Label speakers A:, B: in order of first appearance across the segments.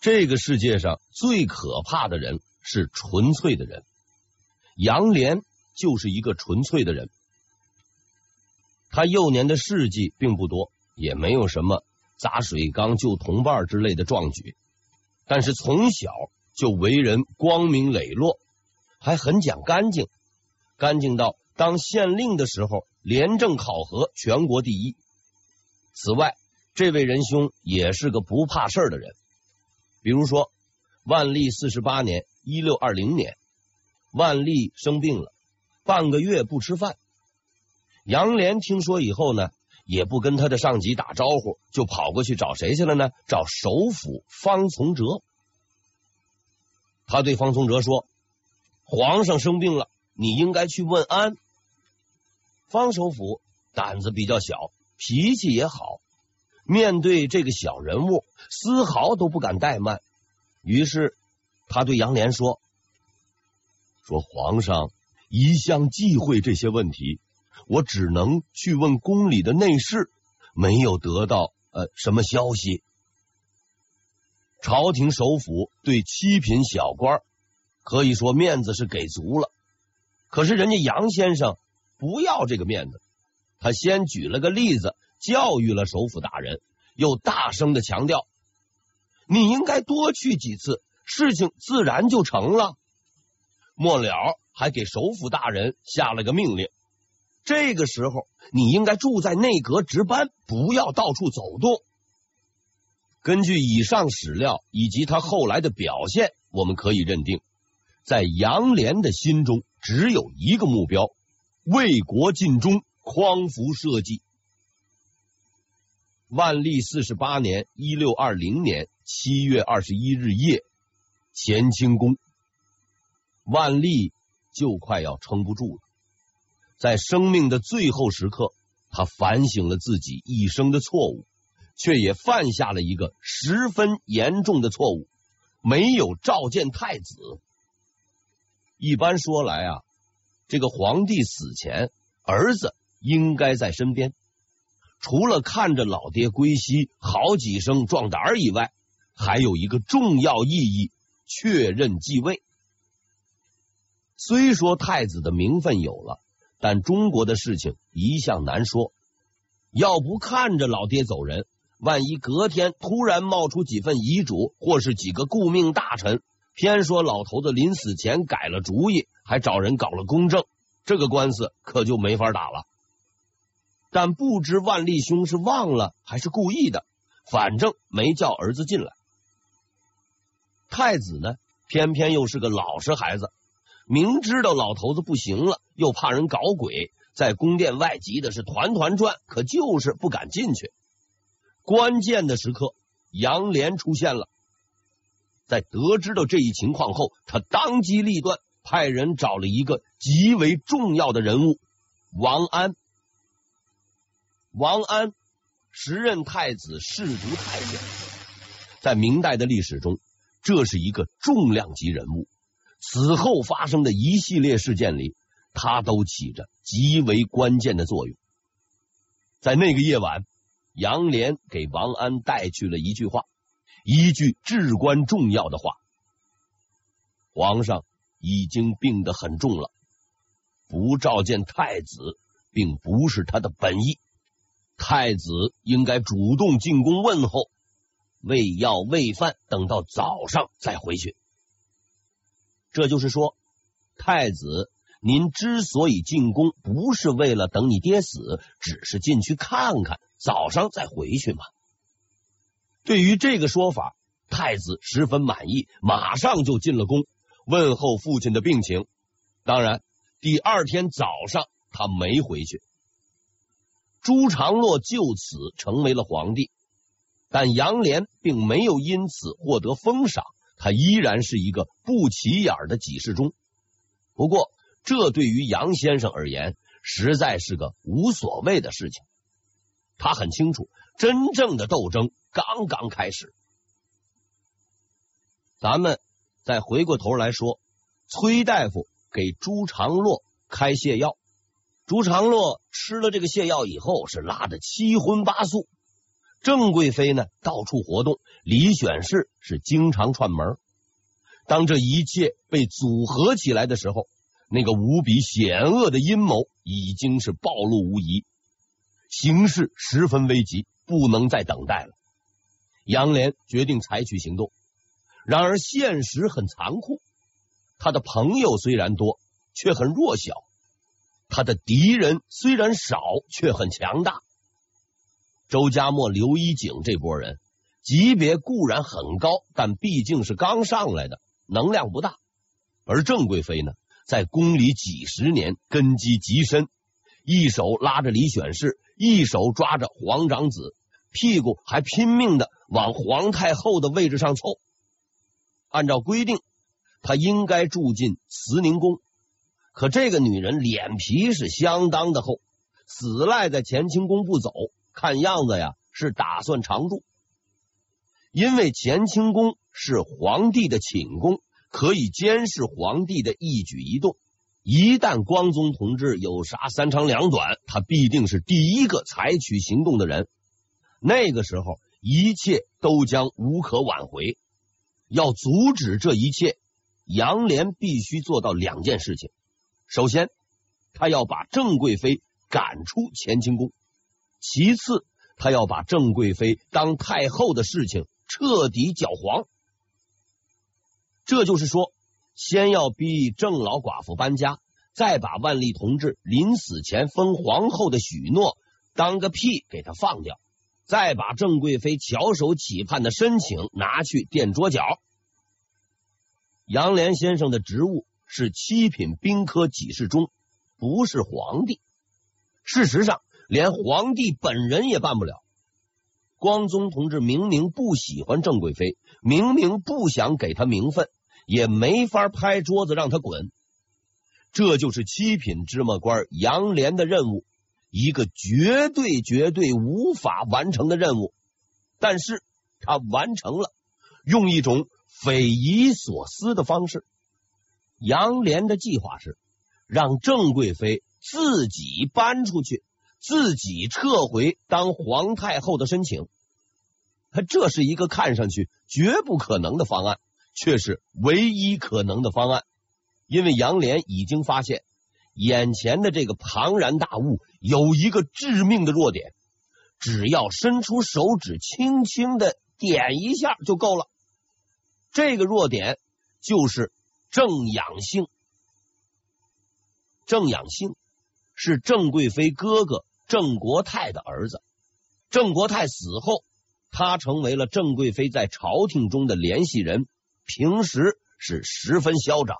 A: 这个世界上最可怕的人是纯粹的人，杨连就是一个纯粹的人。他幼年的事迹并不多，也没有什么砸水缸救同伴之类的壮举，但是从小就为人光明磊落，还很讲干净，干净到当县令的时候，廉政考核全国第一。此外，这位仁兄也是个不怕事儿的人。比如说，万历四十八年（一六二零年），万历生病了，半个月不吃饭。杨连听说以后呢，也不跟他的上级打招呼，就跑过去找谁去了呢？找首辅方从哲。他对方从哲说：“皇上生病了，你应该去问安。”方首辅胆子比较小，脾气也好。面对这个小人物，丝毫都不敢怠慢。于是他对杨连说：“说皇上一向忌讳这些问题，我只能去问宫里的内侍，没有得到呃什么消息。朝廷首府对七品小官可以说面子是给足了，可是人家杨先生不要这个面子，他先举了个例子。”教育了首辅大人，又大声的强调：“你应该多去几次，事情自然就成了。”末了还给首辅大人下了个命令：“这个时候你应该住在内阁值班，不要到处走动。”根据以上史料以及他后来的表现，我们可以认定，在杨连的心中只有一个目标：为国尽忠，匡扶社稷。万历四十八年（一六二零年）七月二十一日夜，乾清宫，万历就快要撑不住了。在生命的最后时刻，他反省了自己一生的错误，却也犯下了一个十分严重的错误，没有召见太子。一般说来啊，这个皇帝死前，儿子应该在身边。除了看着老爹归西好几声壮胆以外，还有一个重要意义：确认继位。虽说太子的名分有了，但中国的事情一向难说。要不看着老爹走人，万一隔天突然冒出几份遗嘱，或是几个顾命大臣，偏说老头子临死前改了主意，还找人搞了公证，这个官司可就没法打了。但不知万历兄是忘了还是故意的，反正没叫儿子进来。太子呢，偏偏又是个老实孩子，明知道老头子不行了，又怕人搞鬼，在宫殿外急的是团团转，可就是不敢进去。关键的时刻，杨连出现了，在得知到这一情况后，他当机立断，派人找了一个极为重要的人物王安。王安时任太子侍读太监，在明代的历史中，这是一个重量级人物。此后发生的一系列事件里，他都起着极为关键的作用。在那个夜晚，杨连给王安带去了一句话，一句至关重要的话：皇上已经病得很重了，不召见太子，并不是他的本意。太子应该主动进宫问候，喂药喂饭，等到早上再回去。这就是说，太子，您之所以进宫，不是为了等你爹死，只是进去看看，早上再回去嘛。对于这个说法，太子十分满意，马上就进了宫，问候父亲的病情。当然，第二天早上他没回去。朱常洛就此成为了皇帝，但杨连并没有因此获得封赏，他依然是一个不起眼的几世中。不过，这对于杨先生而言，实在是个无所谓的事情。他很清楚，真正的斗争刚刚开始。咱们再回过头来说，崔大夫给朱常洛开泻药。朱常洛吃了这个泻药以后，是拉的七荤八素。郑贵妃呢到处活动，李选侍是经常串门。当这一切被组合起来的时候，那个无比险恶的阴谋已经是暴露无遗，形势十分危急，不能再等待了。杨莲决定采取行动，然而现实很残酷，他的朋友虽然多，却很弱小；他的敌人虽然少，却很强大。周家墨、刘一景这波人级别固然很高，但毕竟是刚上来的，能量不大。而郑贵妃呢？在宫里几十年，根基极深，一手拉着李选侍，一手抓着皇长子，屁股还拼命的往皇太后的位置上凑。按照规定，她应该住进慈宁宫，可这个女人脸皮是相当的厚，死赖在乾清宫不走，看样子呀是打算常住，因为乾清宫是皇帝的寝宫。可以监视皇帝的一举一动，一旦光宗同志有啥三长两短，他必定是第一个采取行动的人。那个时候，一切都将无可挽回。要阻止这一切，杨莲必须做到两件事情：首先，他要把郑贵妃赶出乾清宫；其次，他要把郑贵妃当太后的事情彻底搅黄。这就是说，先要逼郑老寡妇搬家，再把万历同志临死前封皇后的许诺当个屁给他放掉，再把郑贵妃翘首企盼的申请拿去垫桌脚。杨连先生的职务是七品兵科给事中，不是皇帝。事实上，连皇帝本人也办不了。光宗同志明明不喜欢郑贵妃，明明不想给她名分。也没法拍桌子让她滚，这就是七品芝麻官杨连的任务，一个绝对绝对无法完成的任务。但是他完成了，用一种匪夷所思的方式。杨连的计划是让郑贵妃自己搬出去，自己撤回当皇太后的申请。他这是一个看上去绝不可能的方案。却是唯一可能的方案，因为杨连已经发现眼前的这个庞然大物有一个致命的弱点，只要伸出手指轻轻的点一下就够了。这个弱点就是郑养性。郑养性是郑贵妃哥哥郑国泰的儿子，郑国泰死后，他成为了郑贵妃在朝廷中的联系人。平时是十分嚣张，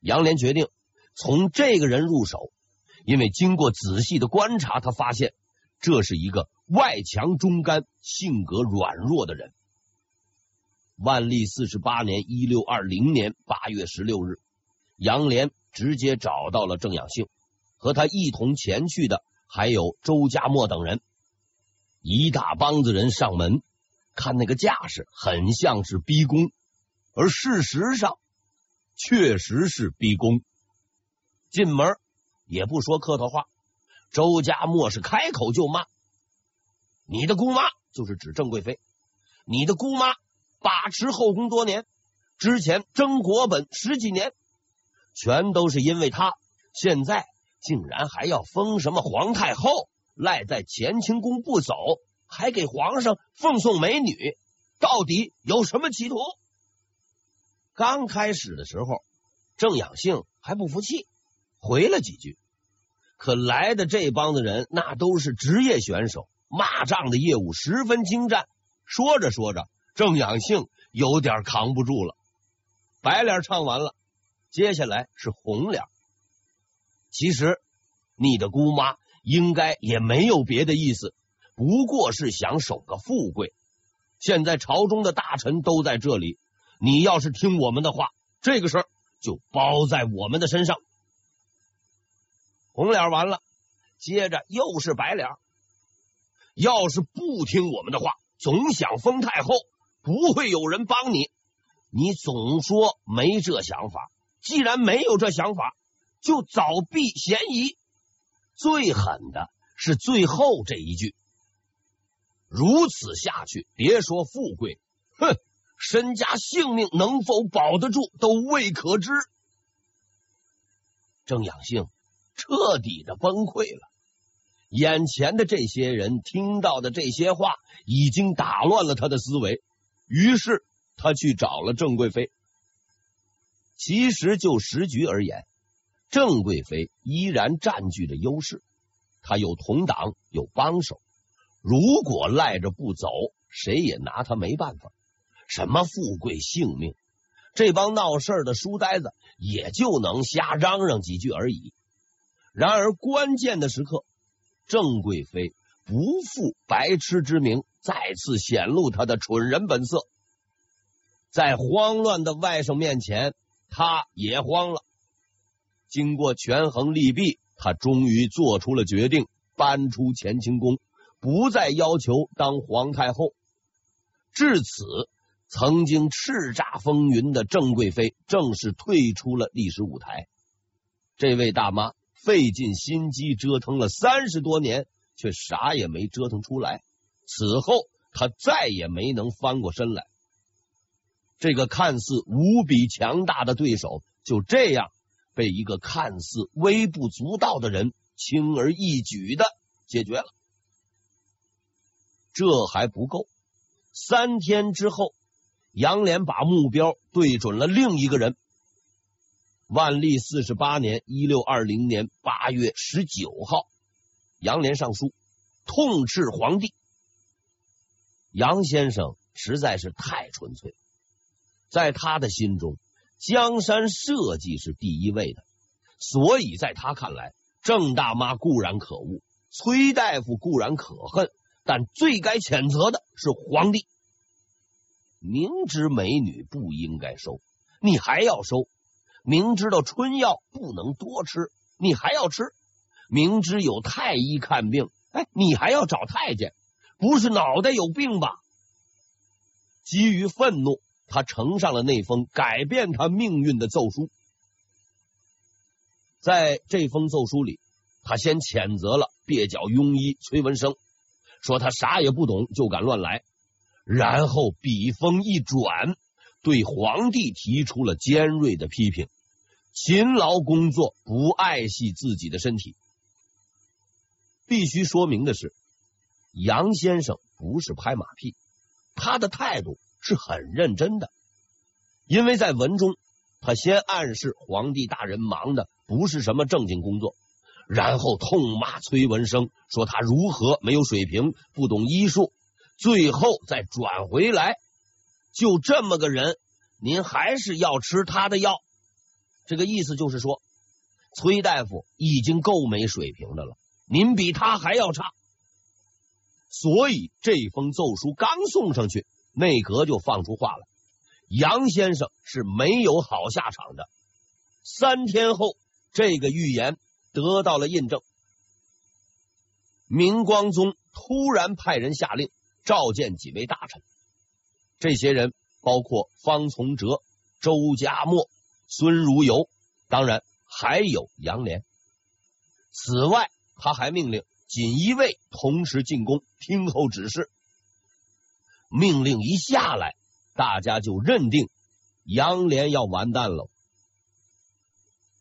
A: 杨连决定从这个人入手，因为经过仔细的观察，他发现这是一个外强中干、性格软弱的人。万历四十八年（一六二零年）八月十六日，杨连直接找到了郑养性，和他一同前去的还有周家墨等人，一大帮子人上门，看那个架势，很像是逼宫。而事实上，确实是逼宫。进门也不说客套话，周家墨是开口就骂：“你的姑妈就是指郑贵妃，你的姑妈把持后宫多年，之前争国本十几年，全都是因为他。现在竟然还要封什么皇太后，赖在乾清宫不走，还给皇上奉送美女，到底有什么企图？”刚开始的时候，郑养性还不服气，回了几句。可来的这帮子人，那都是职业选手，骂仗的业务十分精湛。说着说着，郑养性有点扛不住了。白脸唱完了，接下来是红脸。其实你的姑妈应该也没有别的意思，不过是想守个富贵。现在朝中的大臣都在这里。你要是听我们的话，这个事儿就包在我们的身上。红脸完了，接着又是白脸。要是不听我们的话，总想封太后，不会有人帮你。你总说没这想法，既然没有这想法，就早避嫌疑。最狠的是最后这一句。如此下去，别说富贵，哼，身家性命能否保得住，都未可知。郑养性彻底的崩溃了。眼前的这些人听到的这些话，已经打乱了他的思维。于是他去找了郑贵妃。其实就时局而言，郑贵妃依然占据着优势。她有同党，有帮手。如果赖着不走，谁也拿他没办法。什么富贵性命，这帮闹事的书呆子也就能瞎嚷嚷几句而已。然而关键的时刻，郑贵妃不负白痴之名，再次显露他的蠢人本色。在慌乱的外甥面前，他也慌了。经过权衡利弊，他终于做出了决定，搬出乾清宫。不再要求当皇太后，至此，曾经叱咤风云的郑贵妃正式退出了历史舞台。这位大妈费尽心机折腾了三十多年，却啥也没折腾出来。此后，他再也没能翻过身来。这个看似无比强大的对手，就这样被一个看似微不足道的人轻而易举的解决了。这还不够，三天之后，杨连把目标对准了另一个人。万历四十八年（一六二零年）八月十九号，杨连上书痛斥皇帝。杨先生实在是太纯粹，在他的心中，江山社稷是第一位的，所以在他看来，郑大妈固然可恶，崔大夫固然可恨。但最该谴责的是皇帝，明知美女不应该收，你还要收；明知道春药不能多吃，你还要吃；明知有太医看病，哎，你还要找太监，不是脑袋有病吧？基于愤怒，他呈上了那封改变他命运的奏书。在这封奏书里，他先谴责了蹩脚庸医崔文生。说他啥也不懂就敢乱来，然后笔锋一转，对皇帝提出了尖锐的批评：勤劳工作，不爱惜自己的身体。必须说明的是，杨先生不是拍马屁，他的态度是很认真的，因为在文中，他先暗示皇帝大人忙的不是什么正经工作。然后痛骂崔文生，说他如何没有水平，不懂医术，最后再转回来，就这么个人，您还是要吃他的药。这个意思就是说，崔大夫已经够没水平的了，您比他还要差。所以这封奏书刚送上去，内阁就放出话了：杨先生是没有好下场的。三天后，这个预言。得到了印证，明光宗突然派人下令召见几位大臣，这些人包括方从哲、周家默、孙如游，当然还有杨涟。此外，他还命令锦衣卫同时进宫听候指示。命令一下来，大家就认定杨连要完蛋了。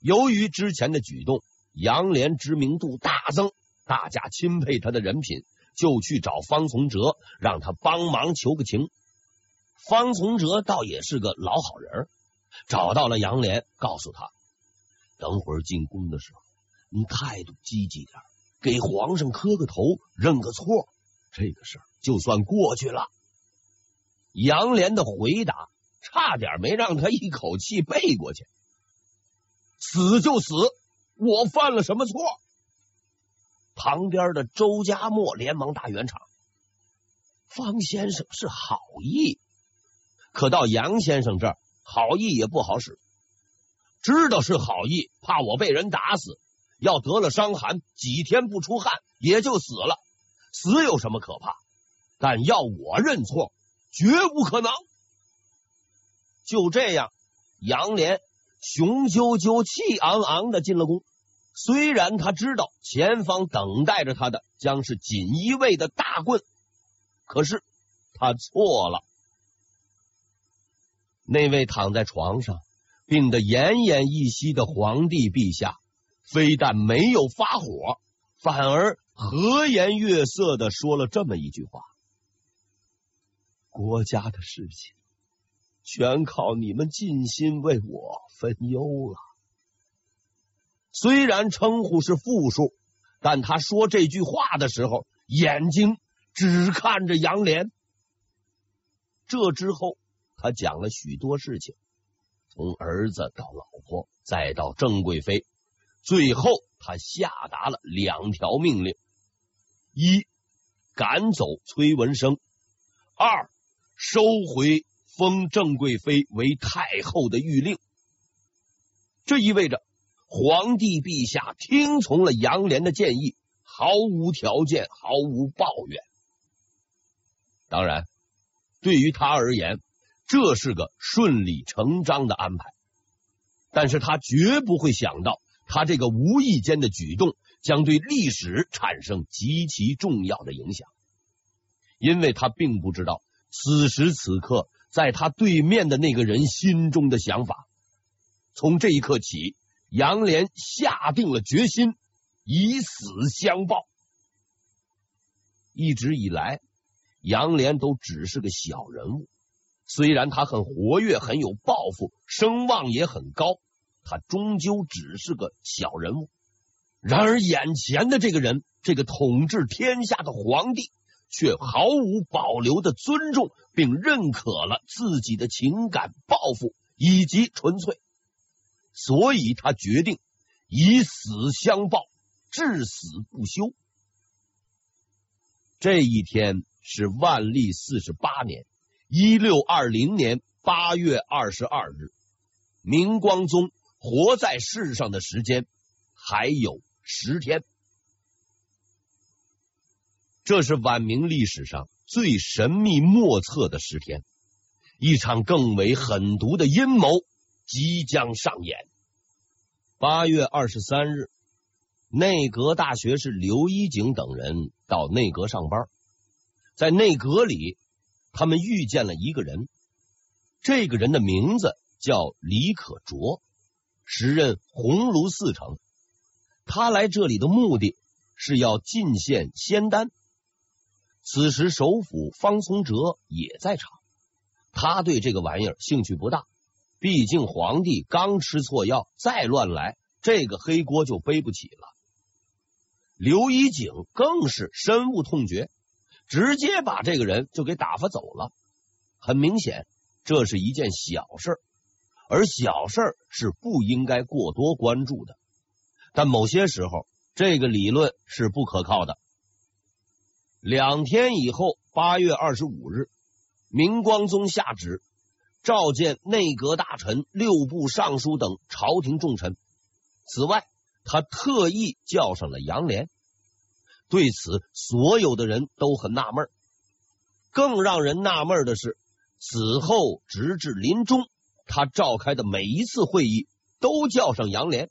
A: 由于之前的举动。杨连知名度大增，大家钦佩他的人品，就去找方从哲，让他帮忙求个情。方从哲倒也是个老好人，找到了杨连，告诉他：等会儿进宫的时候，你态度积极点，给皇上磕个头，认个错，这个事儿就算过去了。杨连的回答差点没让他一口气背过去，死就死。我犯了什么错？旁边的周家墨连忙打圆场。方先生是好意，可到杨先生这儿，好意也不好使。知道是好意，怕我被人打死，要得了伤寒，几天不出汗也就死了。死有什么可怕？但要我认错，绝无可能。就这样，杨连。雄赳赳、气昂昂的进了宫，虽然他知道前方等待着他的将是锦衣卫的大棍，可是他错了。那位躺在床上病得奄奄一息的皇帝陛下，非但没有发火，反而和颜悦色的说了这么一句话：“国家的事情，全靠你们尽心为我分忧了。”虽然称呼是复数，但他说这句话的时候，眼睛只看着杨莲。这之后，他讲了许多事情，从儿子到老婆，再到郑贵妃，最后他下达了两条命令：一，赶走崔文生；二，收回封郑贵妃为太后的諭令。这意味着。皇帝陛下听从了杨莲的建议，毫无条件，毫无抱怨。当然，对于他而言，这是个顺理成章的安排。但是他绝不会想到，他这个无意间的举动将对历史产生极其重要的影响，因为他并不知道此时此刻在他对面的那个人心中的想法。从这一刻起。杨莲下定了决心，以死相报。一直以来，杨莲都只是个小人物，虽然他很活跃，很有抱负，声望也很高，他终究只是个小人物。然而，眼前的这个人，这个统治天下的皇帝，却毫无保留的尊重并认可了自己的情感抱负以及纯粹。所以他决定以死相报，至死不休。这一天是万历四十八年（一六二零年）八月二十二日。明光宗活在世上的时间还有十天。这是晚明历史上最神秘莫测的十天，一场更为狠毒的阴谋。即将上演。八月二十三日，内阁大学士刘一景等人到内阁上班，在内阁里，他们遇见了一个人。这个人的名字叫李可灼，时任鸿胪寺丞。他来这里的目的是要进献仙丹。此时，首辅方从哲也在场，他对这个玩意儿兴趣不大。毕竟皇帝刚吃错药，再乱来，这个黑锅就背不起了。刘一景更是深恶痛绝，直接把这个人就给打发走了。很明显，这是一件小事，而小事儿是不应该过多关注的。但某些时候，这个理论是不可靠的。两天以后，八月二十五日，明光宗下旨。召见内阁大臣、六部尚书等朝廷重臣。此外，他特意叫上了杨莲。对此，所有的人都很纳闷。更让人纳闷的是，此后直至临终，他召开的每一次会议都叫上杨莲，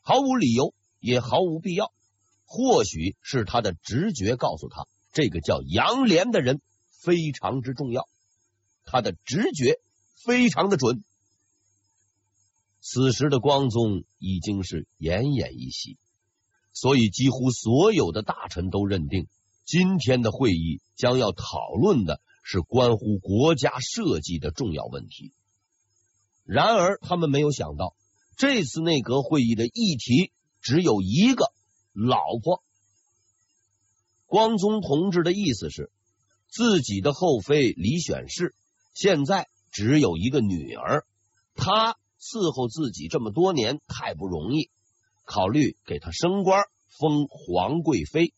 A: 毫无理由，也毫无必要。或许是他的直觉告诉他，这个叫杨莲的人非常之重要。他的直觉非常的准。此时的光宗已经是奄奄一息，所以几乎所有的大臣都认定，今天的会议将要讨论的是关乎国家社稷的重要问题。然而，他们没有想到，这次内阁会议的议题只有一个：老婆。光宗同志的意思是，自己的后妃李选侍。现在只有一个女儿，她伺候自己这么多年太不容易，考虑给她升官，封皇贵妃。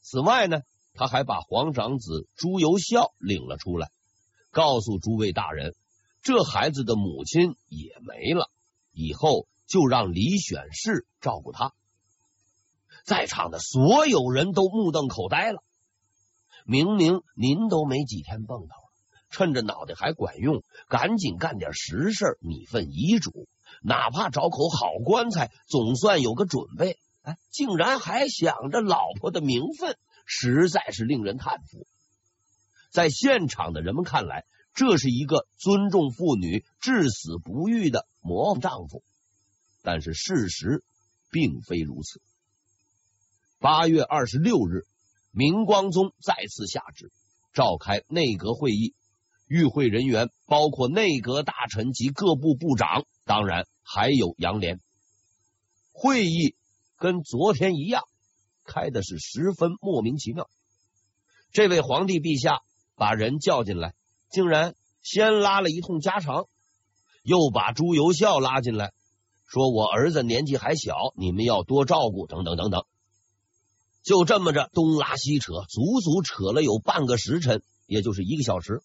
A: 此外呢，他还把皇长子朱由校领了出来，告诉诸位大人，这孩子的母亲也没了，以后就让李选侍照顾他。在场的所有人都目瞪口呆了，明明您都没几天蹦头了。趁着脑袋还管用，赶紧干点实事，拟份遗嘱，哪怕找口好棺材，总算有个准备。哎，竟然还想着老婆的名分，实在是令人叹服。在现场的人们看来，这是一个尊重妇女、至死不渝的模范丈夫。但是事实并非如此。八月二十六日，明光宗再次下旨召开内阁会议，与会人员包括内阁大臣及各部部长，当然还有杨琏。会议跟昨天一样，开的是十分莫名其妙。这位皇帝陛下把人叫进来，竟然先拉了一通家常，又把朱由校拉进来，说我儿子年纪还小，你们要多照顾，等等等等。就这么着东拉西扯，足足扯了有半个时辰，也就是一个小时。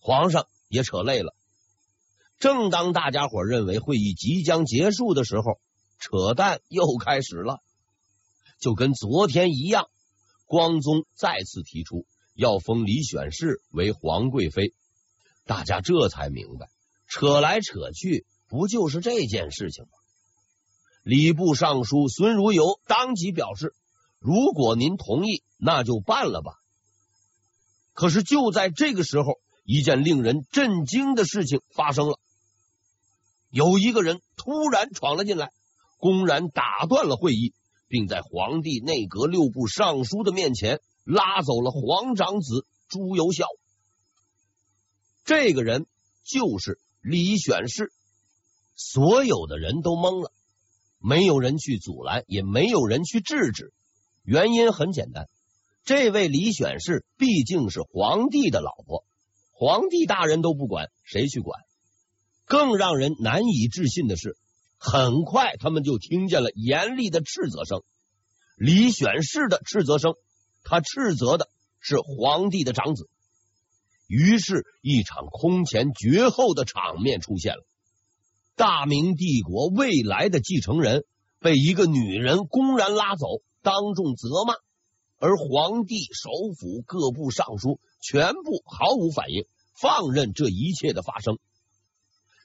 A: 皇上也扯累了。正当大家伙认为会议即将结束的时候，扯淡又开始了。就跟昨天一样，光宗再次提出要封李选侍为皇贵妃。大家这才明白，扯来扯去不就是这件事情吗？礼部尚书孙如游当即表示。如果您同意，那就办了吧。可是就在这个时候，一件令人震惊的事情发生了。有一个人突然闯了进来，公然打断了会议，并在皇帝、内阁、六部尚书的面前拉走了皇长子朱由校。这个人就是李选侍。所有的人都懵了，没有人去阻拦，也没有人去制止。原因很简单，这位李选侍毕竟是皇帝的老婆，皇帝大人都不管，谁去管？更让人难以置信的是，很快他们就听见了严厉的斥责声，李选侍的斥责声，他斥责的是皇帝的长子。于是，一场空前绝后的场面出现了：大明帝国未来的继承人被一个女人公然拉走。当众责骂，而皇帝、首辅、各部尚书全部毫无反应，放任这一切的发生。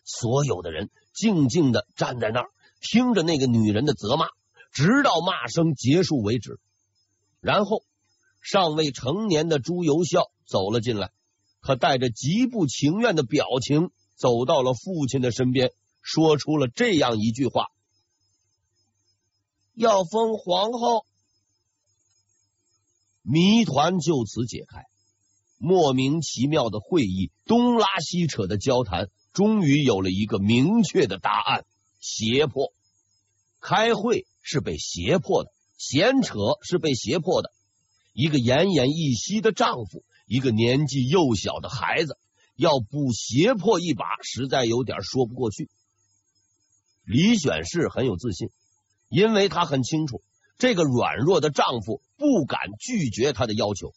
A: 所有的人静静的站在那儿，听着那个女人的责骂，直到骂声结束为止。然后，尚未成年的朱由校走了进来，他带着极不情愿的表情走到了父亲的身边，说出了这样一句话。要封皇后，谜团就此解开。莫名其妙的会议，东拉西扯的交谈，终于有了一个明确的答案：胁迫。开会是被胁迫的，闲扯是被胁迫的。一个奄奄一息的丈夫，一个年纪幼小的孩子，要不胁迫一把，实在有点说不过去。李选侍很有自信。因为她很清楚，这个软弱的丈夫不敢拒绝她的要求。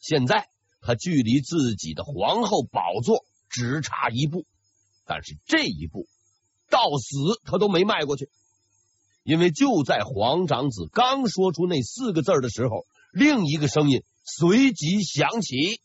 A: 现在她距离自己的皇后宝座只差一步，但是这一步到死他都没迈过去。因为就在皇长子刚说出那四个字的时候，另一个声音随即响起。